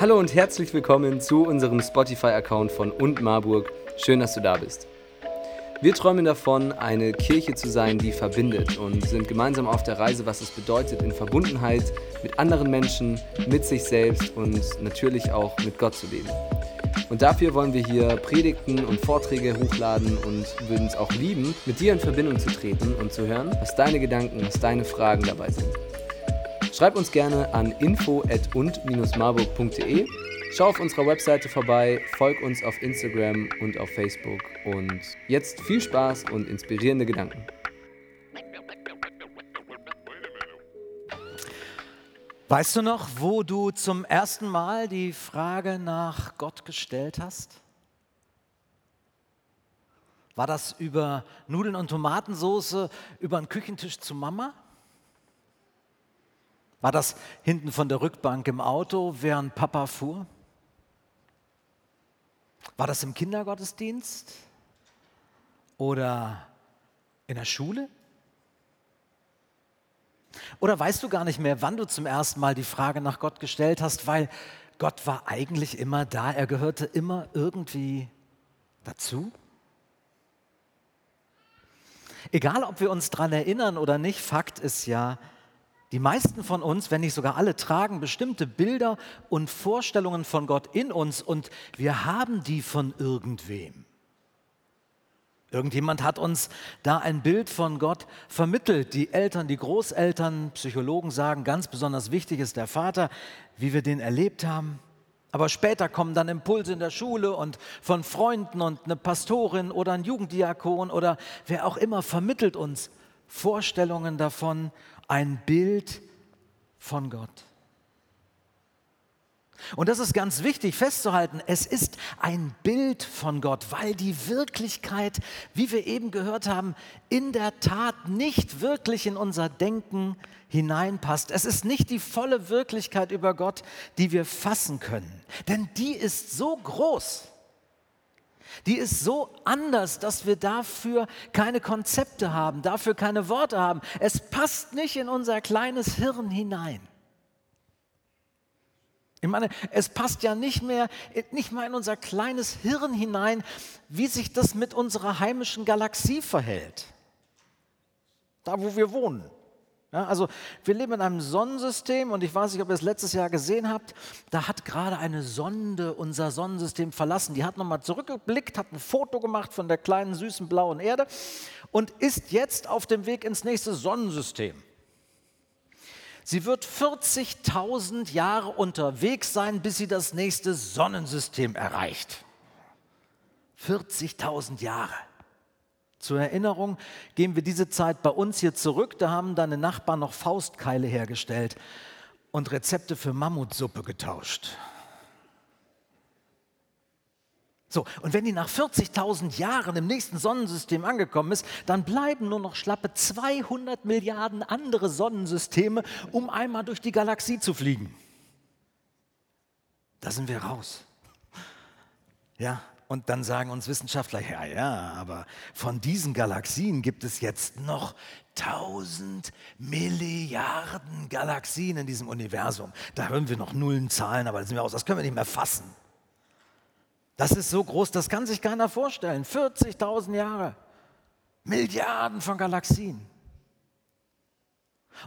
Hallo und herzlich willkommen zu unserem Spotify-Account von Und Marburg. Schön, dass du da bist. Wir träumen davon, eine Kirche zu sein, die verbindet und sind gemeinsam auf der Reise, was es bedeutet, in Verbundenheit mit anderen Menschen, mit sich selbst und natürlich auch mit Gott zu leben. Und dafür wollen wir hier Predigten und Vorträge hochladen und würden es auch lieben, mit dir in Verbindung zu treten und zu hören, was deine Gedanken, was deine Fragen dabei sind. Schreib uns gerne an info@und-marburg.de. Schau auf unserer Webseite vorbei, folg uns auf Instagram und auf Facebook und jetzt viel Spaß und inspirierende Gedanken. Weißt du noch, wo du zum ersten Mal die Frage nach Gott gestellt hast? War das über Nudeln und Tomatensoße über den Küchentisch zu Mama? War das hinten von der Rückbank im Auto, während Papa fuhr? War das im Kindergottesdienst oder in der Schule? Oder weißt du gar nicht mehr, wann du zum ersten Mal die Frage nach Gott gestellt hast, weil Gott war eigentlich immer da, er gehörte immer irgendwie dazu? Egal, ob wir uns daran erinnern oder nicht, Fakt ist ja, die meisten von uns, wenn nicht sogar alle, tragen bestimmte Bilder und Vorstellungen von Gott in uns und wir haben die von irgendwem. Irgendjemand hat uns da ein Bild von Gott vermittelt. Die Eltern, die Großeltern, Psychologen sagen, ganz besonders wichtig ist der Vater, wie wir den erlebt haben. Aber später kommen dann Impulse in der Schule und von Freunden und eine Pastorin oder ein Jugenddiakon oder wer auch immer vermittelt uns Vorstellungen davon, ein Bild von Gott. Und das ist ganz wichtig festzuhalten, es ist ein Bild von Gott, weil die Wirklichkeit, wie wir eben gehört haben, in der Tat nicht wirklich in unser Denken hineinpasst. Es ist nicht die volle Wirklichkeit über Gott, die wir fassen können, denn die ist so groß die ist so anders, dass wir dafür keine Konzepte haben, dafür keine Worte haben. Es passt nicht in unser kleines Hirn hinein. Ich meine, es passt ja nicht mehr, nicht mal in unser kleines Hirn hinein, wie sich das mit unserer heimischen Galaxie verhält. Da, wo wir wohnen. Ja, also wir leben in einem Sonnensystem und ich weiß nicht, ob ihr es letztes Jahr gesehen habt, da hat gerade eine Sonde unser Sonnensystem verlassen. Die hat nochmal zurückgeblickt, hat ein Foto gemacht von der kleinen süßen blauen Erde und ist jetzt auf dem Weg ins nächste Sonnensystem. Sie wird 40.000 Jahre unterwegs sein, bis sie das nächste Sonnensystem erreicht. 40.000 Jahre. Zur Erinnerung gehen wir diese Zeit bei uns hier zurück. Da haben deine Nachbarn noch Faustkeile hergestellt und Rezepte für Mammutsuppe getauscht. So, und wenn die nach 40.000 Jahren im nächsten Sonnensystem angekommen ist, dann bleiben nur noch schlappe 200 Milliarden andere Sonnensysteme, um einmal durch die Galaxie zu fliegen. Da sind wir raus. Ja, und dann sagen uns Wissenschaftler, ja, ja, aber von diesen Galaxien gibt es jetzt noch 1000 Milliarden Galaxien in diesem Universum. Da hören wir noch Nullen, Zahlen, aber das sind wir aus, das können wir nicht mehr fassen. Das ist so groß, das kann sich keiner vorstellen. 40.000 Jahre, Milliarden von Galaxien.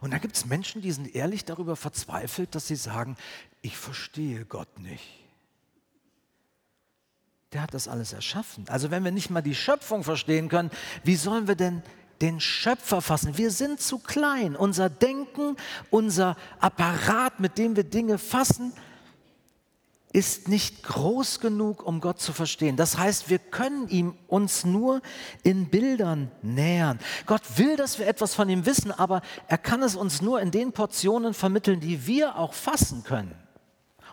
Und da gibt es Menschen, die sind ehrlich darüber verzweifelt, dass sie sagen, ich verstehe Gott nicht der hat das alles erschaffen. Also wenn wir nicht mal die Schöpfung verstehen können, wie sollen wir denn den Schöpfer fassen? Wir sind zu klein. Unser Denken, unser Apparat, mit dem wir Dinge fassen, ist nicht groß genug, um Gott zu verstehen. Das heißt, wir können ihm uns nur in Bildern nähern. Gott will, dass wir etwas von ihm wissen, aber er kann es uns nur in den Portionen vermitteln, die wir auch fassen können.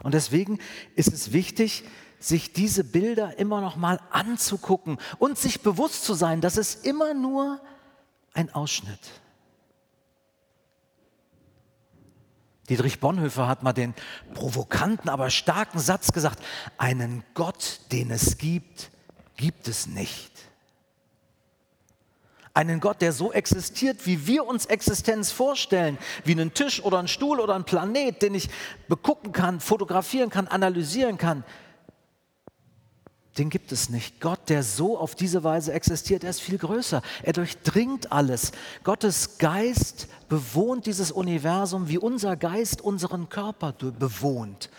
Und deswegen ist es wichtig, sich diese Bilder immer noch mal anzugucken und sich bewusst zu sein, dass es immer nur ein Ausschnitt. Dietrich Bonhoeffer hat mal den provokanten, aber starken Satz gesagt, einen Gott, den es gibt, gibt es nicht. Einen Gott, der so existiert, wie wir uns Existenz vorstellen, wie einen Tisch oder einen Stuhl oder einen Planet, den ich begucken kann, fotografieren kann, analysieren kann. Den gibt es nicht. Gott, der so auf diese Weise existiert, er ist viel größer. Er durchdringt alles. Gottes Geist bewohnt dieses Universum, wie unser Geist unseren Körper bewohnt.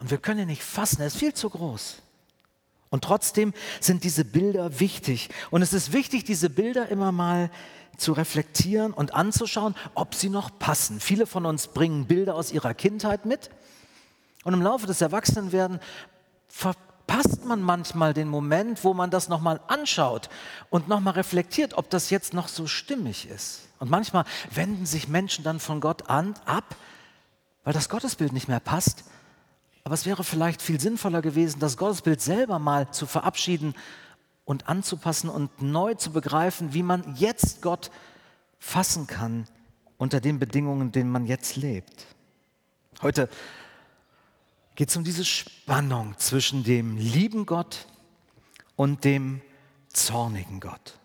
Und wir können ihn nicht fassen, er ist viel zu groß. Und trotzdem sind diese Bilder wichtig. Und es ist wichtig, diese Bilder immer mal zu reflektieren und anzuschauen, ob sie noch passen. Viele von uns bringen Bilder aus ihrer Kindheit mit. Und im Laufe des Erwachsenenwerden verpasst man manchmal den Moment, wo man das nochmal anschaut und nochmal reflektiert, ob das jetzt noch so stimmig ist. Und manchmal wenden sich Menschen dann von Gott an, ab, weil das Gottesbild nicht mehr passt aber es wäre vielleicht viel sinnvoller gewesen, das Gottesbild selber mal zu verabschieden und anzupassen und neu zu begreifen, wie man jetzt Gott fassen kann unter den Bedingungen, in denen man jetzt lebt. Heute geht es um diese Spannung zwischen dem lieben Gott und dem zornigen Gott.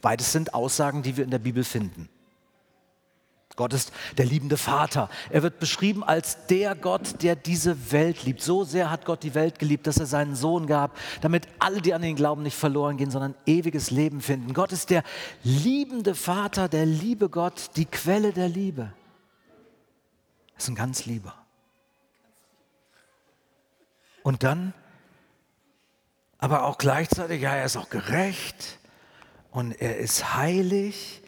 Beides sind Aussagen, die wir in der Bibel finden. Gott ist der liebende Vater. Er wird beschrieben als der Gott, der diese Welt liebt. So sehr hat Gott die Welt geliebt, dass er seinen Sohn gab, damit alle, die an ihn glauben, nicht verloren gehen, sondern ewiges Leben finden. Gott ist der liebende Vater, der liebe Gott, die Quelle der Liebe. Er ist ein ganz lieber. Und dann, aber auch gleichzeitig, ja, er ist auch gerecht und er ist heilig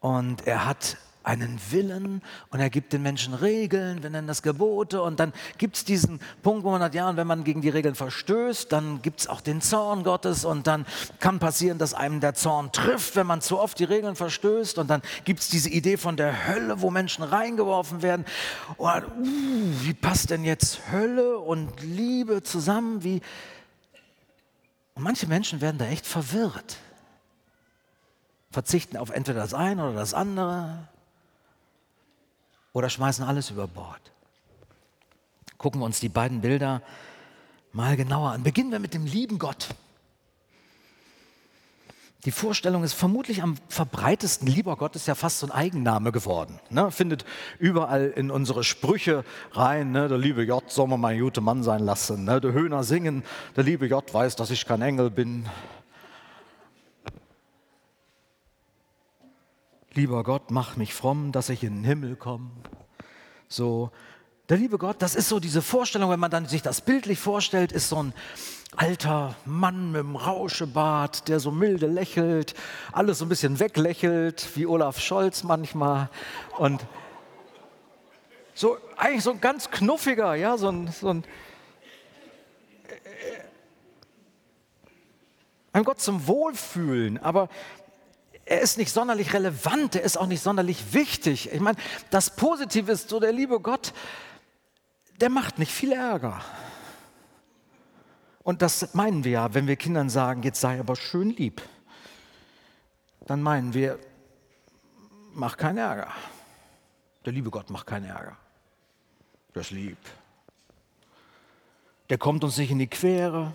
und er hat einen Willen und er gibt den Menschen Regeln, wir nennen das Gebote. Und dann gibt es diesen Punkt, wo man sagt, ja, und wenn man gegen die Regeln verstößt, dann gibt es auch den Zorn Gottes. Und dann kann passieren, dass einem der Zorn trifft, wenn man zu oft die Regeln verstößt. Und dann gibt es diese Idee von der Hölle, wo Menschen reingeworfen werden. Und, uh, wie passt denn jetzt Hölle und Liebe zusammen? Wie und manche Menschen werden da echt verwirrt. Verzichten auf entweder das eine oder das andere oder schmeißen alles über Bord. Gucken wir uns die beiden Bilder mal genauer an. Beginnen wir mit dem lieben Gott. Die Vorstellung ist vermutlich am verbreitesten. Lieber Gott ist ja fast so ein Eigenname geworden. Ne? Findet überall in unsere Sprüche rein. Ne? Der liebe Gott soll man mal ein guter Mann sein lassen. Ne? Der Höhner singen. Der liebe Gott weiß, dass ich kein Engel bin. Lieber Gott, mach mich fromm, dass ich in den Himmel komme. So, der liebe Gott, das ist so diese Vorstellung, wenn man dann sich das bildlich vorstellt, ist so ein alter Mann mit einem Rauschebart, der so milde lächelt, alles so ein bisschen weglächelt, wie Olaf Scholz manchmal. Und so eigentlich so ein ganz knuffiger, ja, so ein, so ein ein Gott zum Wohlfühlen, aber er ist nicht sonderlich relevant, er ist auch nicht sonderlich wichtig. Ich meine, das Positive ist so, der liebe Gott, der macht nicht viel Ärger. Und das meinen wir ja, wenn wir Kindern sagen, jetzt sei aber schön lieb. Dann meinen wir, mach keinen Ärger. Der liebe Gott macht keinen Ärger. Der ist lieb. Der kommt uns nicht in die Quere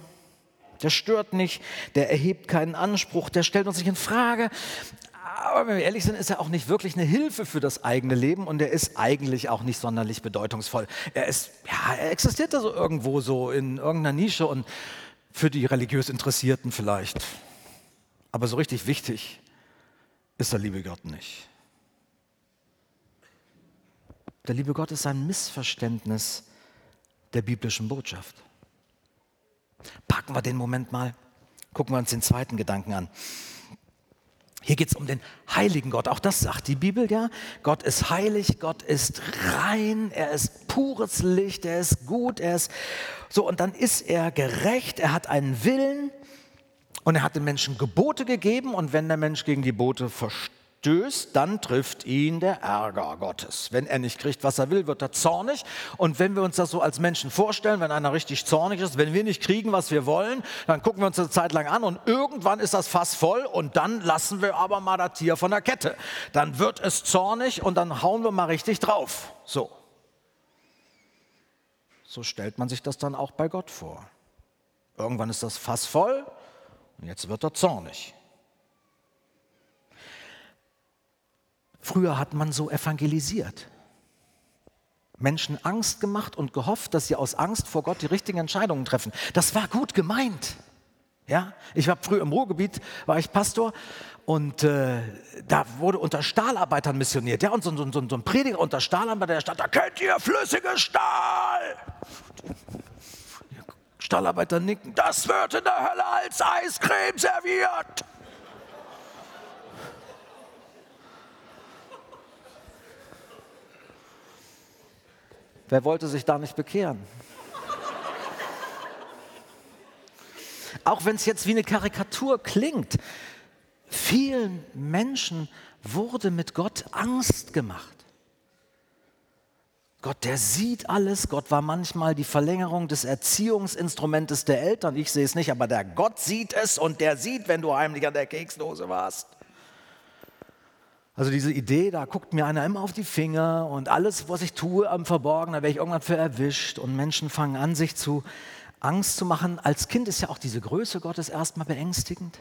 der stört nicht, der erhebt keinen Anspruch, der stellt uns nicht in Frage. Aber wenn wir ehrlich sind, ist er auch nicht wirklich eine Hilfe für das eigene Leben und er ist eigentlich auch nicht sonderlich bedeutungsvoll. Er ist, ja, er existiert da so irgendwo so in irgendeiner Nische und für die religiös Interessierten vielleicht. Aber so richtig wichtig ist der liebe Gott nicht. Der liebe Gott ist ein Missverständnis der biblischen Botschaft. Packen wir den Moment mal, gucken wir uns den zweiten Gedanken an. Hier geht es um den heiligen Gott. Auch das sagt die Bibel ja. Gott ist heilig, Gott ist rein, er ist pures Licht, er ist gut, er ist so. Und dann ist er gerecht, er hat einen Willen und er hat den Menschen Gebote gegeben. Und wenn der Mensch gegen die Gebote verstößt, stößt, dann trifft ihn der Ärger Gottes. Wenn er nicht kriegt, was er will, wird er zornig. Und wenn wir uns das so als Menschen vorstellen, wenn einer richtig zornig ist, wenn wir nicht kriegen, was wir wollen, dann gucken wir uns eine Zeit lang an und irgendwann ist das Fass voll und dann lassen wir aber mal das Tier von der Kette. Dann wird es zornig und dann hauen wir mal richtig drauf. So. So stellt man sich das dann auch bei Gott vor. Irgendwann ist das Fass voll und jetzt wird er zornig. Früher hat man so evangelisiert. Menschen Angst gemacht und gehofft, dass sie aus Angst vor Gott die richtigen Entscheidungen treffen. Das war gut gemeint. Ja, ich war früher im Ruhrgebiet, war ich Pastor und äh, da wurde unter Stahlarbeitern missioniert. Ja, und so, so, so, so ein Prediger unter Stahlarbeitern, der stand, da kennt ihr flüssige Stahl. Stahlarbeiter nicken, das wird in der Hölle als Eiscreme serviert. Wer wollte sich da nicht bekehren? Auch wenn es jetzt wie eine Karikatur klingt, vielen Menschen wurde mit Gott Angst gemacht. Gott, der sieht alles. Gott war manchmal die Verlängerung des Erziehungsinstrumentes der Eltern. Ich sehe es nicht, aber der Gott sieht es und der sieht, wenn du heimlich an der Keksdose warst. Also diese Idee, da guckt mir einer immer auf die Finger und alles, was ich tue am Verborgenen, da werde ich irgendwann für erwischt und Menschen fangen an, sich zu Angst zu machen. Als Kind ist ja auch diese Größe Gottes erstmal beängstigend.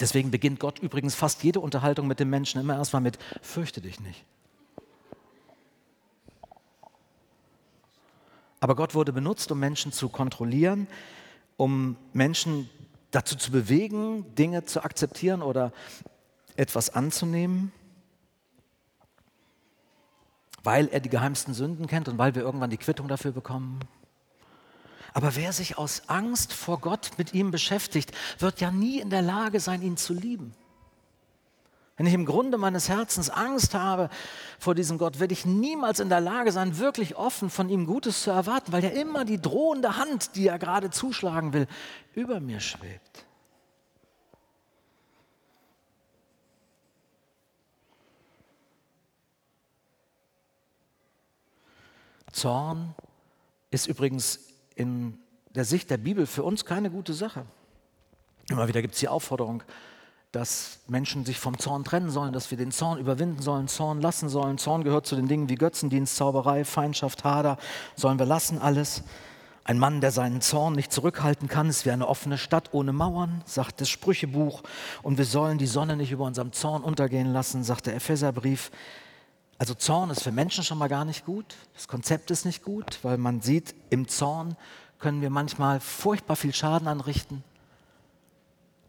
Deswegen beginnt Gott übrigens fast jede Unterhaltung mit dem Menschen immer erstmal mit, fürchte dich nicht. Aber Gott wurde benutzt, um Menschen zu kontrollieren, um Menschen dazu zu bewegen, Dinge zu akzeptieren oder etwas anzunehmen, weil er die geheimsten Sünden kennt und weil wir irgendwann die Quittung dafür bekommen. Aber wer sich aus Angst vor Gott mit ihm beschäftigt, wird ja nie in der Lage sein, ihn zu lieben. Wenn ich im Grunde meines Herzens Angst habe vor diesem Gott, werde ich niemals in der Lage sein, wirklich offen von ihm Gutes zu erwarten, weil ja immer die drohende Hand, die er gerade zuschlagen will, über mir schwebt. Zorn ist übrigens in der Sicht der Bibel für uns keine gute Sache. Immer wieder gibt es die Aufforderung, dass Menschen sich vom Zorn trennen sollen, dass wir den Zorn überwinden sollen, Zorn lassen sollen. Zorn gehört zu den Dingen wie Götzendienst, Zauberei, Feindschaft, Hader. Sollen wir lassen alles. Ein Mann, der seinen Zorn nicht zurückhalten kann, ist wie eine offene Stadt ohne Mauern, sagt das Sprüchebuch. Und wir sollen die Sonne nicht über unserem Zorn untergehen lassen, sagt der Epheserbrief. Also Zorn ist für Menschen schon mal gar nicht gut. Das Konzept ist nicht gut, weil man sieht, im Zorn können wir manchmal furchtbar viel Schaden anrichten.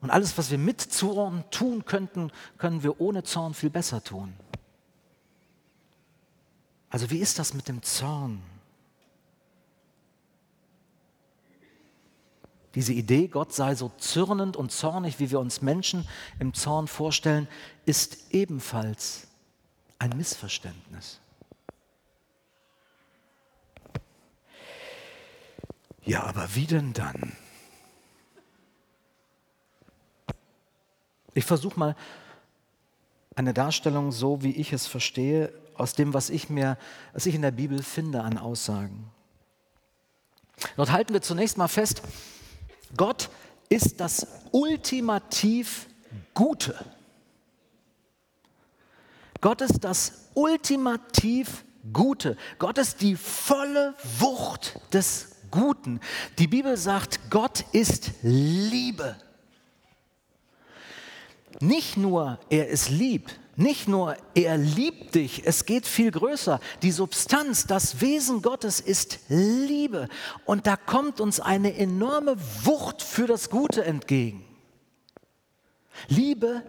Und alles, was wir mit Zorn tun könnten, können wir ohne Zorn viel besser tun. Also wie ist das mit dem Zorn? Diese Idee, Gott sei so zürnend und zornig, wie wir uns Menschen im Zorn vorstellen, ist ebenfalls ein Missverständnis. Ja, aber wie denn dann? Ich versuche mal eine Darstellung, so wie ich es verstehe, aus dem, was ich mir, was ich in der Bibel finde an Aussagen. Dort halten wir zunächst mal fest, Gott ist das ultimativ Gute. Gott ist das ultimativ Gute. Gott ist die volle Wucht des Guten. Die Bibel sagt, Gott ist Liebe. Nicht nur, er ist lieb, nicht nur, er liebt dich, es geht viel größer. Die Substanz, das Wesen Gottes ist Liebe. Und da kommt uns eine enorme Wucht für das Gute entgegen. Liebe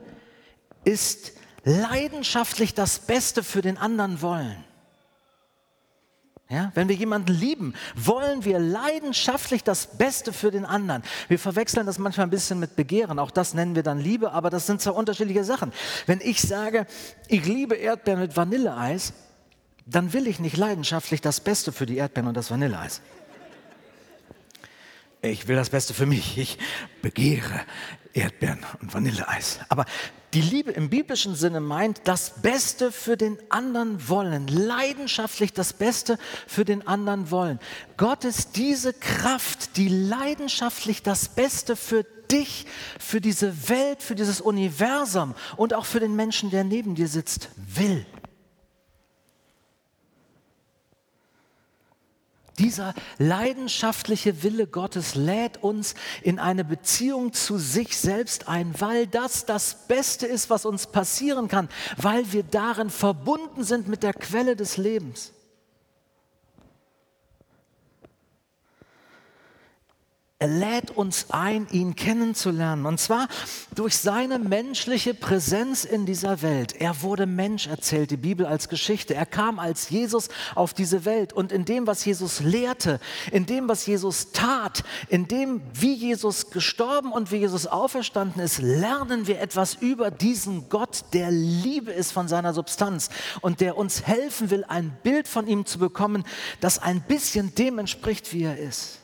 ist leidenschaftlich das Beste für den anderen wollen. Ja, wenn wir jemanden lieben, wollen wir leidenschaftlich das Beste für den anderen. Wir verwechseln das manchmal ein bisschen mit Begehren. Auch das nennen wir dann Liebe, aber das sind zwei unterschiedliche Sachen. Wenn ich sage, ich liebe Erdbeeren mit Vanilleeis, dann will ich nicht leidenschaftlich das Beste für die Erdbeeren und das Vanilleeis. Ich will das Beste für mich. Ich begehre Erdbeeren und Vanilleeis. Aber die Liebe im biblischen Sinne meint das Beste für den anderen wollen, leidenschaftlich das Beste für den anderen wollen. Gott ist diese Kraft, die leidenschaftlich das Beste für dich, für diese Welt, für dieses Universum und auch für den Menschen, der neben dir sitzt, will. Dieser leidenschaftliche Wille Gottes lädt uns in eine Beziehung zu sich selbst ein, weil das das Beste ist, was uns passieren kann, weil wir darin verbunden sind mit der Quelle des Lebens. Er lädt uns ein, ihn kennenzulernen. Und zwar durch seine menschliche Präsenz in dieser Welt. Er wurde Mensch, erzählt die Bibel als Geschichte. Er kam als Jesus auf diese Welt. Und in dem, was Jesus lehrte, in dem, was Jesus tat, in dem, wie Jesus gestorben und wie Jesus auferstanden ist, lernen wir etwas über diesen Gott, der Liebe ist von seiner Substanz und der uns helfen will, ein Bild von ihm zu bekommen, das ein bisschen dem entspricht, wie er ist.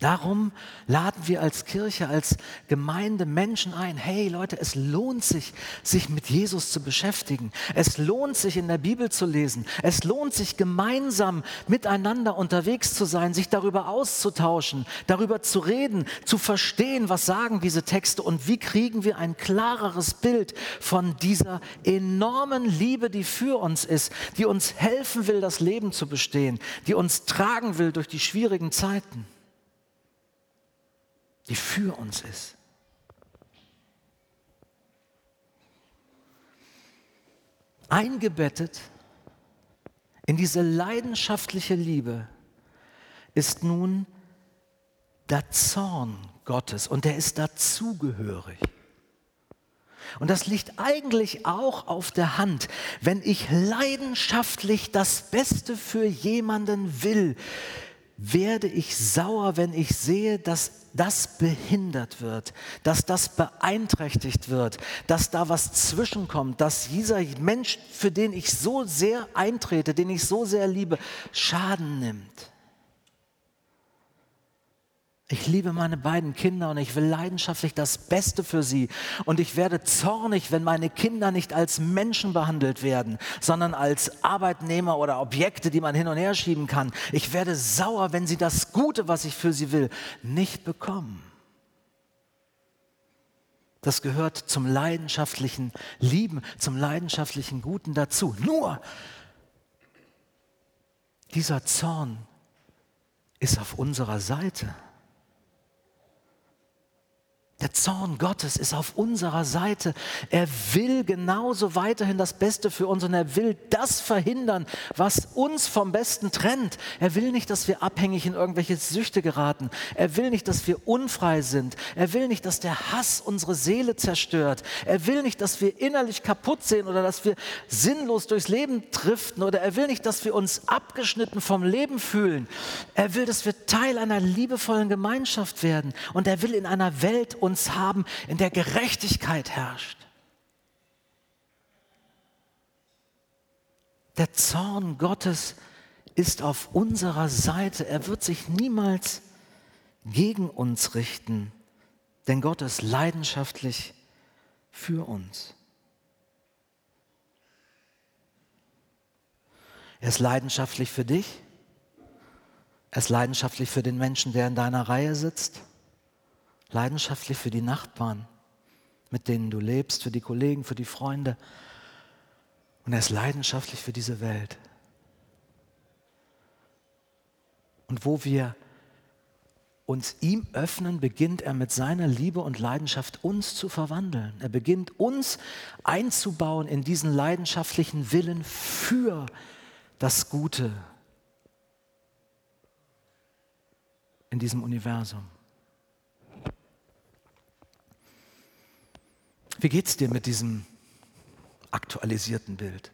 Darum laden wir als Kirche, als Gemeinde Menschen ein. Hey Leute, es lohnt sich, sich mit Jesus zu beschäftigen. Es lohnt sich, in der Bibel zu lesen. Es lohnt sich, gemeinsam miteinander unterwegs zu sein, sich darüber auszutauschen, darüber zu reden, zu verstehen, was sagen diese Texte und wie kriegen wir ein klareres Bild von dieser enormen Liebe, die für uns ist, die uns helfen will, das Leben zu bestehen, die uns tragen will durch die schwierigen Zeiten die für uns ist. Eingebettet in diese leidenschaftliche Liebe ist nun der Zorn Gottes und der ist dazugehörig. Und das liegt eigentlich auch auf der Hand. Wenn ich leidenschaftlich das Beste für jemanden will, werde ich sauer, wenn ich sehe, dass das behindert wird, dass das beeinträchtigt wird, dass da was zwischenkommt, dass dieser Mensch, für den ich so sehr eintrete, den ich so sehr liebe, Schaden nimmt. Ich liebe meine beiden Kinder und ich will leidenschaftlich das Beste für sie. Und ich werde zornig, wenn meine Kinder nicht als Menschen behandelt werden, sondern als Arbeitnehmer oder Objekte, die man hin und her schieben kann. Ich werde sauer, wenn sie das Gute, was ich für sie will, nicht bekommen. Das gehört zum leidenschaftlichen Lieben, zum leidenschaftlichen Guten dazu. Nur dieser Zorn ist auf unserer Seite. Der Zorn Gottes ist auf unserer Seite. Er will genauso weiterhin das Beste für uns und er will das verhindern, was uns vom Besten trennt. Er will nicht, dass wir abhängig in irgendwelche Süchte geraten. Er will nicht, dass wir unfrei sind. Er will nicht, dass der Hass unsere Seele zerstört. Er will nicht, dass wir innerlich kaputt sehen oder dass wir sinnlos durchs Leben driften oder er will nicht, dass wir uns abgeschnitten vom Leben fühlen. Er will, dass wir Teil einer liebevollen Gemeinschaft werden und er will in einer Welt uns haben, in der Gerechtigkeit herrscht. Der Zorn Gottes ist auf unserer Seite. Er wird sich niemals gegen uns richten, denn Gott ist leidenschaftlich für uns. Er ist leidenschaftlich für dich. Er ist leidenschaftlich für den Menschen, der in deiner Reihe sitzt leidenschaftlich für die Nachbarn, mit denen du lebst, für die Kollegen, für die Freunde. Und er ist leidenschaftlich für diese Welt. Und wo wir uns ihm öffnen, beginnt er mit seiner Liebe und Leidenschaft uns zu verwandeln. Er beginnt uns einzubauen in diesen leidenschaftlichen Willen für das Gute in diesem Universum. Wie geht es dir mit diesem aktualisierten Bild?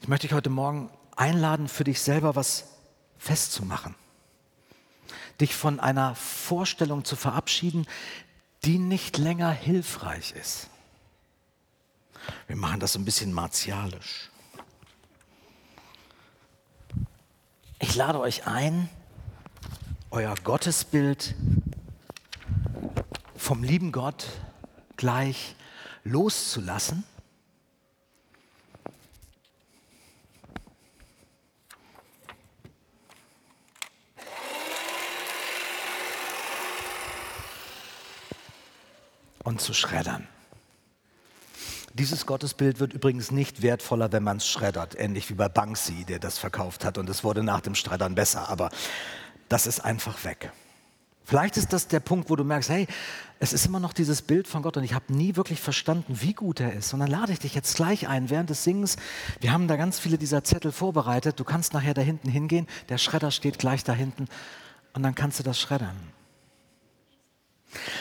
Ich möchte dich heute Morgen einladen, für dich selber was festzumachen. Dich von einer Vorstellung zu verabschieden, die nicht länger hilfreich ist. Wir machen das so ein bisschen martialisch. Ich lade euch ein, euer Gottesbild vom lieben Gott gleich loszulassen? Und zu schreddern. Dieses Gottesbild wird übrigens nicht wertvoller, wenn man es schreddert, ähnlich wie bei Banksy, der das verkauft hat und es wurde nach dem Schreddern besser, aber das ist einfach weg. Vielleicht ist das der Punkt, wo du merkst, hey, es ist immer noch dieses Bild von Gott und ich habe nie wirklich verstanden, wie gut er ist. Und dann lade ich dich jetzt gleich ein, während des Singens. Wir haben da ganz viele dieser Zettel vorbereitet. Du kannst nachher da hinten hingehen. Der Schredder steht gleich da hinten und dann kannst du das schreddern.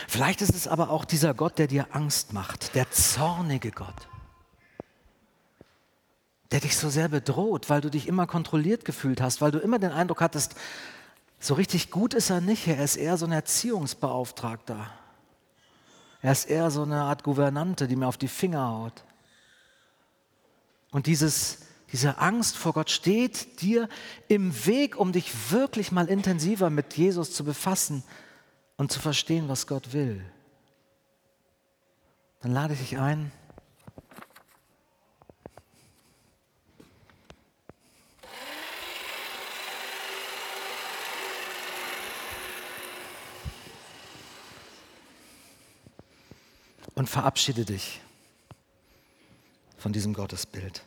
Vielleicht ist es aber auch dieser Gott, der dir Angst macht, der zornige Gott, der dich so sehr bedroht, weil du dich immer kontrolliert gefühlt hast, weil du immer den Eindruck hattest, so richtig gut ist er nicht, er ist eher so ein Erziehungsbeauftragter. Er ist eher so eine Art Gouvernante, die mir auf die Finger haut. Und dieses, diese Angst vor Gott steht dir im Weg, um dich wirklich mal intensiver mit Jesus zu befassen und zu verstehen, was Gott will, dann lade ich dich ein, und verabschiede dich von diesem Gottesbild.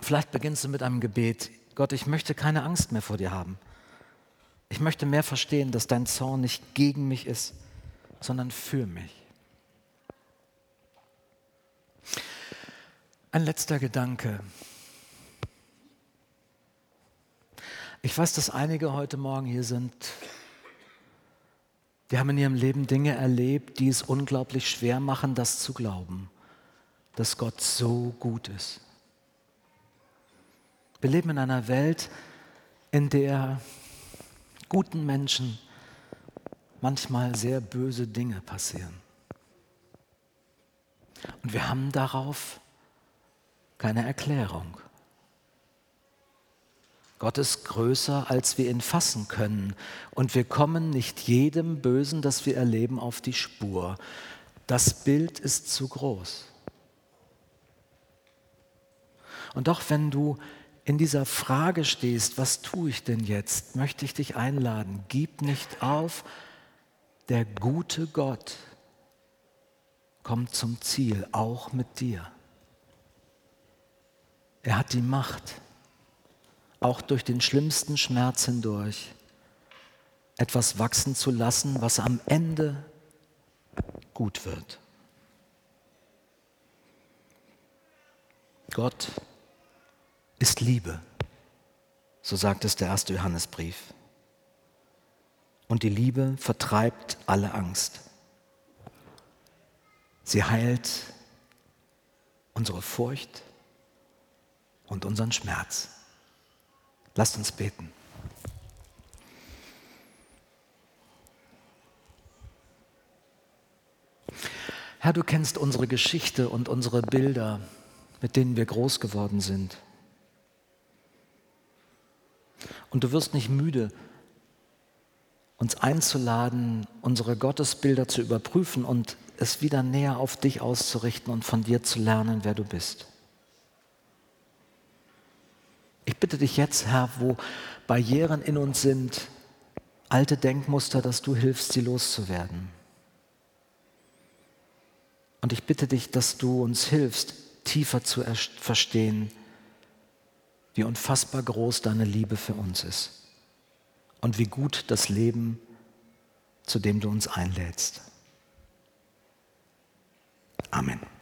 Vielleicht beginnst du mit einem Gebet. Gott, ich möchte keine Angst mehr vor dir haben. Ich möchte mehr verstehen, dass dein Zorn nicht gegen mich ist, sondern für mich. Ein letzter Gedanke. Ich weiß, dass einige heute Morgen hier sind. Die haben in ihrem Leben Dinge erlebt, die es unglaublich schwer machen, das zu glauben, dass Gott so gut ist. Wir leben in einer Welt, in der guten Menschen manchmal sehr böse Dinge passieren. Und wir haben darauf keine Erklärung. Gott ist größer, als wir ihn fassen können. Und wir kommen nicht jedem Bösen, das wir erleben, auf die Spur. Das Bild ist zu groß. Und doch wenn du in dieser Frage stehst, was tue ich denn jetzt, möchte ich dich einladen, gib nicht auf, der gute Gott kommt zum Ziel, auch mit dir. Er hat die Macht, auch durch den schlimmsten Schmerz hindurch, etwas wachsen zu lassen, was am Ende gut wird. Gott ist Liebe. So sagt es der erste Johannesbrief. Und die Liebe vertreibt alle Angst. Sie heilt unsere Furcht und unseren Schmerz. Lasst uns beten. Herr, du kennst unsere Geschichte und unsere Bilder, mit denen wir groß geworden sind. Und du wirst nicht müde, uns einzuladen, unsere Gottesbilder zu überprüfen und es wieder näher auf dich auszurichten und von dir zu lernen, wer du bist. Ich bitte dich jetzt, Herr, wo Barrieren in uns sind, alte Denkmuster, dass du hilfst, sie loszuwerden. Und ich bitte dich, dass du uns hilfst, tiefer zu verstehen, wie unfassbar groß deine Liebe für uns ist und wie gut das Leben, zu dem du uns einlädst. Amen.